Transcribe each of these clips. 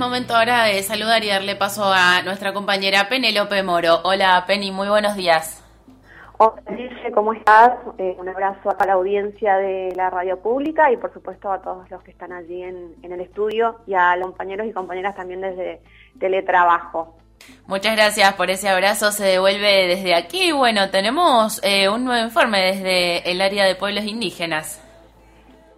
momento ahora de saludar y darle paso a nuestra compañera Penélope Moro. Hola Penny, muy buenos días. Hola ¿cómo estás? Eh, un abrazo a la audiencia de la radio pública y por supuesto a todos los que están allí en, el estudio y a los compañeros y compañeras también desde teletrabajo. Muchas gracias por ese abrazo, se devuelve desde aquí. Bueno, tenemos eh, un nuevo informe desde el área de pueblos indígenas.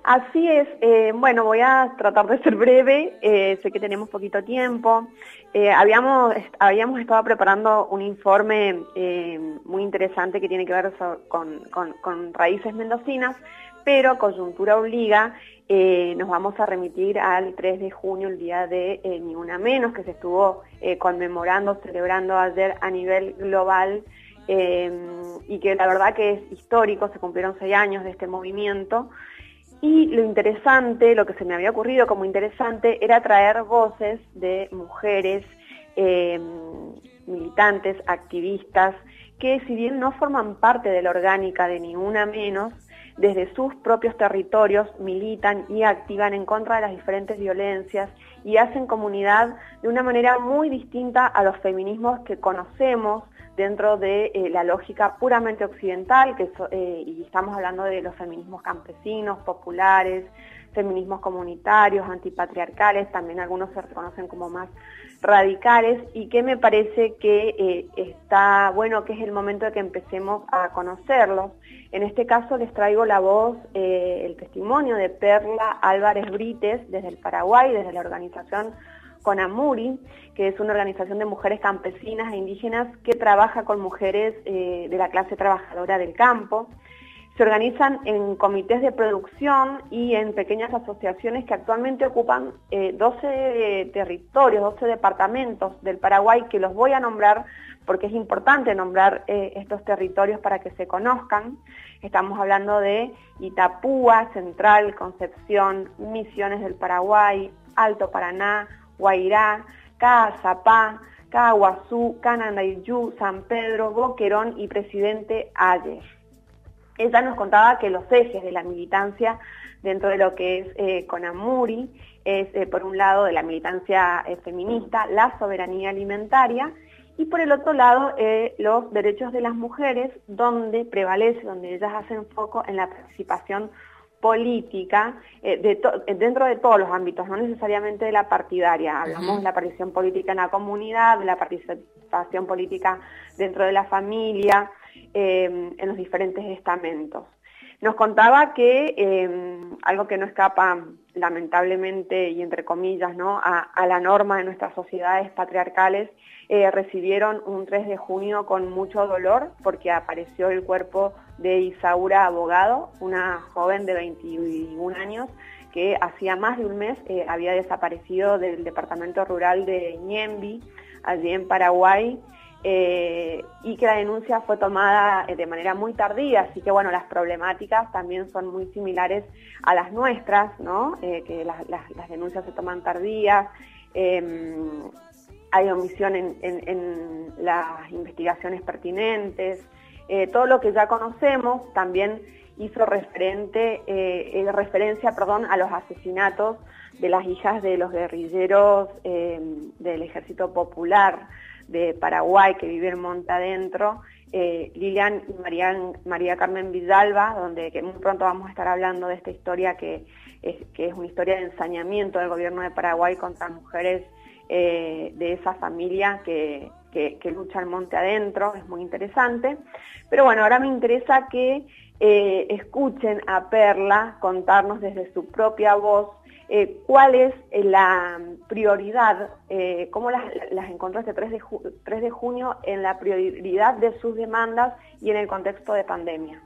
Así es, eh, bueno, voy a tratar de ser breve, eh, sé que tenemos poquito tiempo. Eh, habíamos, habíamos estado preparando un informe muy interesante que tiene que ver con, raíces mendocinas, pero coyuntura obliga, nos vamos a remitir al 3 de junio, el día de Ni Una Menos, que se estuvo conmemorando, celebrando ayer a nivel global y que la verdad que es histórico, se cumplieron seis años de este movimiento. Y lo interesante, lo que se me había ocurrido como interesante, era traer voces de mujeres em, militantes, activistas, que si bien no forman parte de la orgánica de ninguna menos, desde sus propios territorios militan y activan en contra de las diferentes violencias y hacen comunidad de una manera muy distinta a los feminismos que conocemos dentro de eh, la lógica puramente occidental, eh, y estamos hablando de los feminismos campesinos, populares, feminismos comunitarios, antipatriarcales, también algunos se reconocen como más radicales y que me parece que eh, está bueno que es el momento de que empecemos a conocerlos. En este caso les traigo la voz, el testimonio de Perla Álvarez Brites desde el Paraguay, desde la organización Conamuri, que es una organización de mujeres campesinas e indígenas que trabaja con mujeres eh, de la clase trabajadora del campo. Se organizan en comités de producción y en pequeñas asociaciones que actualmente ocupan 12 eh, territorios, 12 departamentos del Paraguay, que los voy a nombrar porque es importante nombrar eh, estos territorios para que se conozcan. Estamos hablando de Itapúa, Central, Concepción, Misiones del Paraguay, Alto Paraná, Guairá, Caazapá, Caguazú, Canandayú, San Pedro, Boquerón y Presidente Ayer. Ella nos contaba que los ejes de la militancia dentro de lo que es eh, Conamuri es, eh, por un lado, de la militancia eh, feminista, la soberanía alimentaria, y por el otro lado, los derechos de las mujeres, donde prevalece, donde ellas hacen foco en la participación política eh, eh, dentro de todos los ámbitos, no necesariamente de la partidaria. Hablamos de la participación política en la comunidad, de la participación política dentro de la familia, eh, en los diferentes estamentos. Nos contaba que algo que no escapa lamentablemente y entre comillas ¿no? a, la norma de nuestras sociedades patriarcales, recibieron un 3 de junio con mucho dolor porque apareció el cuerpo de Isaura Abogado, una joven de 21 años que hacía más de un mes eh, había desaparecido del departamento rural de Ñembi, allí en Paraguay, eh, y que la denuncia fue tomada eh, de manera muy tardía, así que bueno, las problemáticas también son muy similares a las nuestras, ¿no? que las, denuncias se toman tardías, em, hay omisión en las investigaciones pertinentes, eh, todo lo que ya conocemos también hizo eh, referencia perdón, a los asesinatos de las hijas de los guerrilleros eh, del Ejército Popular de Paraguay que viven monta adentro, Lilian y María, María Carmen Vidalba, donde muy pronto vamos a estar hablando de esta historia que es, que es una historia de ensañamiento del gobierno de Paraguay contra mujeres de esa familia que, que, lucha el monte adentro, es muy interesante. Pero bueno, ahora me interesa que eh, escuchen a Perla contarnos desde su propia voz eh, cuál es eh, la prioridad, cómo las, las encontraste 3 de, 3 de junio en la prioridad de sus demandas y en el contexto de pandemia.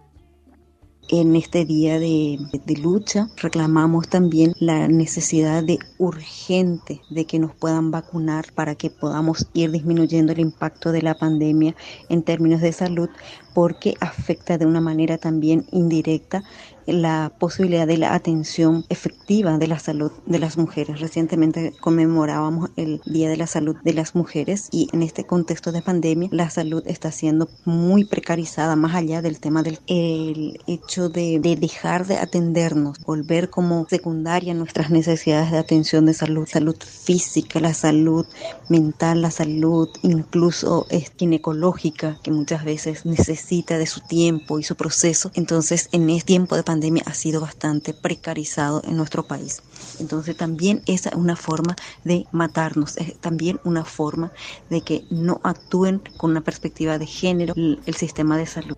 En este día de, lucha reclamamos también la necesidad de urgente de que nos puedan vacunar para que podamos ir disminuyendo el impacto de la pandemia en términos de salud porque afecta de una manera también indirecta la posibilidad de la atención efectiva de la salud de las mujeres. Recientemente conmemorábamos el Día de la Salud de las Mujeres y en este contexto de pandemia la salud está siendo muy precarizada, más allá del tema del el hecho de, de dejar de atendernos, volver como secundaria nuestras necesidades de atención de salud, salud física, la salud mental, la salud incluso ginecológica, que muchas veces necesita de su tiempo y su proceso. Entonces, en este tiempo de pandemia ha sido bastante precarizado en nuestro país. Entonces, también esa es una forma de matarnos, es también una forma de que no actúen con una perspectiva de género el sistema de salud.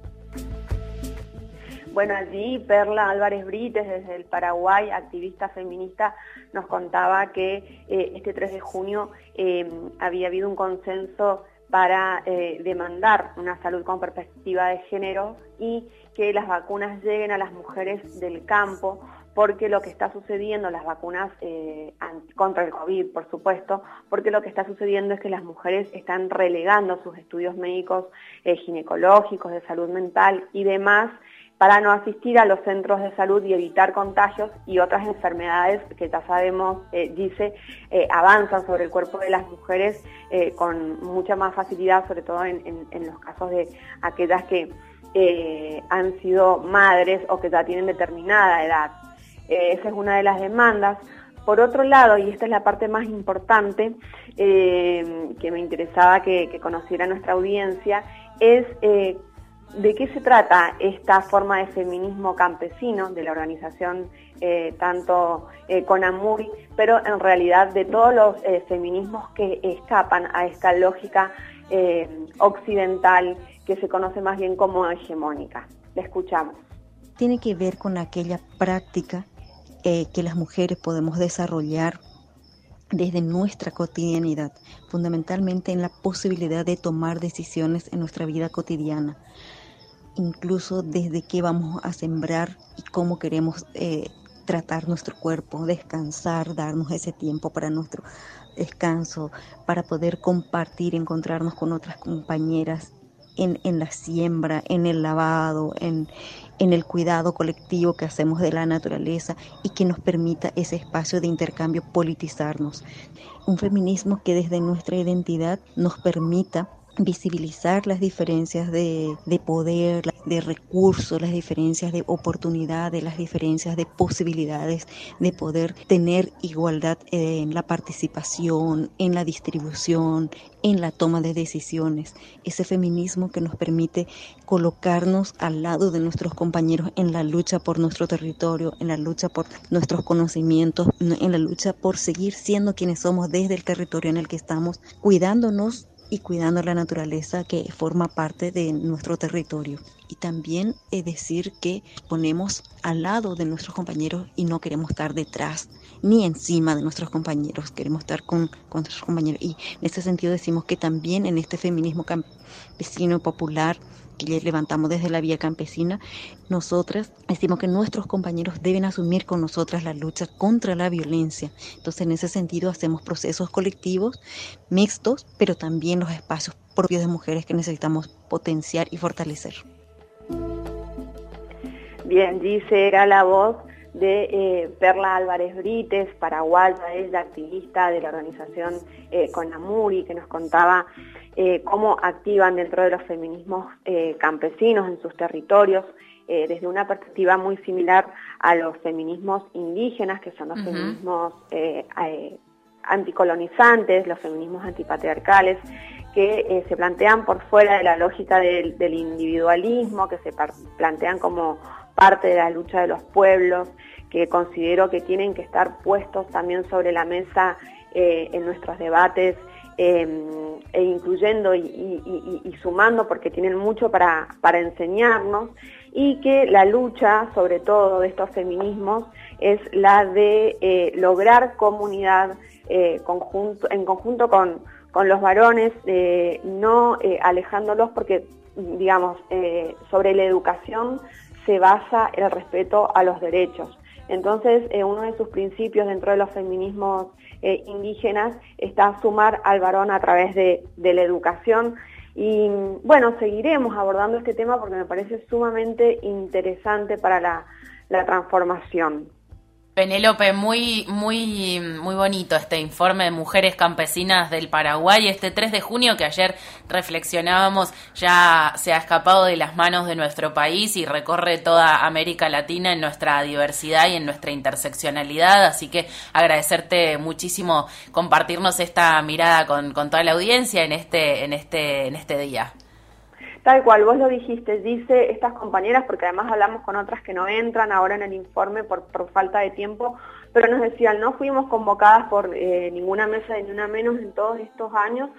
Bueno, allí Perla Álvarez Brites, desde el Paraguay, activista feminista, nos contaba que eh, este 3 de junio eh, había habido un consenso para eh, demandar una salud con perspectiva de género y que las vacunas lleguen a las mujeres del campo, porque lo que está sucediendo, las vacunas contra el COVID, por supuesto, porque lo que está sucediendo es que las mujeres están relegando sus estudios médicos ginecológicos, de salud mental y demás para no asistir a los centros de salud y evitar contagios y otras enfermedades que ya sabemos, eh, dice, eh, avanzan sobre el cuerpo de las mujeres eh, con mucha más facilidad, sobre todo en, los casos de aquellas que han sido madres o que ya tienen determinada edad. esa es una de las demandas. Por otro lado, y esta es la parte más importante que me interesaba que conociera nuestra audiencia, es ¿De qué se trata esta forma de feminismo campesino de la organización eh, tanto eh, Conamuri, pero en realidad de todos los eh, feminismos que escapan a esta lógica eh, occidental que se conoce más bien como hegemónica? Le escuchamos. Tiene que ver con aquella práctica que las mujeres podemos desarrollar desde nuestra cotidianidad, fundamentalmente en la posibilidad de tomar decisiones en nuestra vida cotidiana incluso desde qué vamos a sembrar y cómo queremos eh, tratar nuestro cuerpo, descansar, darnos ese tiempo para nuestro descanso, para poder compartir, encontrarnos con otras compañeras en, en la siembra, en el lavado, en, en el cuidado colectivo que hacemos de la naturaleza y que nos permita ese espacio de intercambio politizarnos. Un feminismo que desde nuestra identidad nos permita visibilizar las diferencias de, de, poder, de recursos, las diferencias de oportunidades, las diferencias de posibilidades de poder tener igualdad en la participación, en la distribución, en la toma de decisiones. Ese feminismo que nos permite colocarnos al lado de nuestros compañeros en la lucha por nuestro territorio, en la lucha por nuestros conocimientos, en la lucha por seguir siendo quienes somos desde el territorio en el que estamos, cuidándonos y cuidando la naturaleza que forma parte de nuestro territorio. Y también es decir que ponemos al lado de nuestros compañeros y no queremos estar detrás ni encima de nuestros compañeros, queremos estar con, con nuestros compañeros. Y en ese sentido decimos que también en este feminismo campesino popular que levantamos desde la vía campesina, nosotras decimos que nuestros compañeros deben asumir con nosotras la lucha contra la violencia. Entonces, en ese sentido, hacemos procesos colectivos mixtos, pero también los espacios propios de mujeres que necesitamos potenciar y fortalecer. Bien, dice, era la voz de eh, Perla Álvarez Brites, paraguaya, ella activista de la organización eh, Conamuri, que nos contaba eh, cómo activan dentro de los feminismos eh, campesinos en sus territorios, desde una perspectiva muy similar a los feminismos indígenas, que son los feminismos anticolonizantes, los feminismos antipatriarcales, que se plantean por fuera de la lógica del, del individualismo, que se plantean como parte de la lucha de los pueblos, que considero que tienen que estar puestos también sobre la mesa en nuestros debates Em, e incluyendo y, sumando porque tienen mucho para, enseñarnos y que la lucha, sobre todo de estos feminismos, es la de eh, lograr comunidad eh, conjunto, en conjunto con, los varones, eh, no alejándolos porque, digamos, sobre la educación se basa el respeto a los derechos. Entonces, uno de sus principios dentro de los feminismos eh, indígenas está sumar al varón a través de, la educación. Y bueno, seguiremos abordando este tema porque me parece sumamente interesante para la transformación. Penélope, muy, muy, muy bonito este informe de mujeres campesinas del Paraguay, este 3 de junio que ayer reflexionábamos, ya se ha escapado de las manos de nuestro país y recorre toda América Latina en nuestra diversidad y en nuestra interseccionalidad, así que agradecerte muchísimo compartirnos esta mirada con, con toda la audiencia en este, en este, en este día. Tal cual, vos lo dijiste, dice estas compañeras, porque además hablamos con otras que no entran ahora en el informe por, falta de tiempo, pero nos decían, no fuimos convocadas por eh, ninguna mesa ni una menos en todos estos años,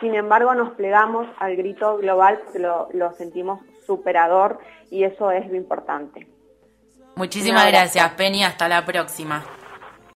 sin embargo nos plegamos al grito global porque lo, lo sentimos superador y eso es lo importante. Muchísimas gracias, Penny, hasta la próxima.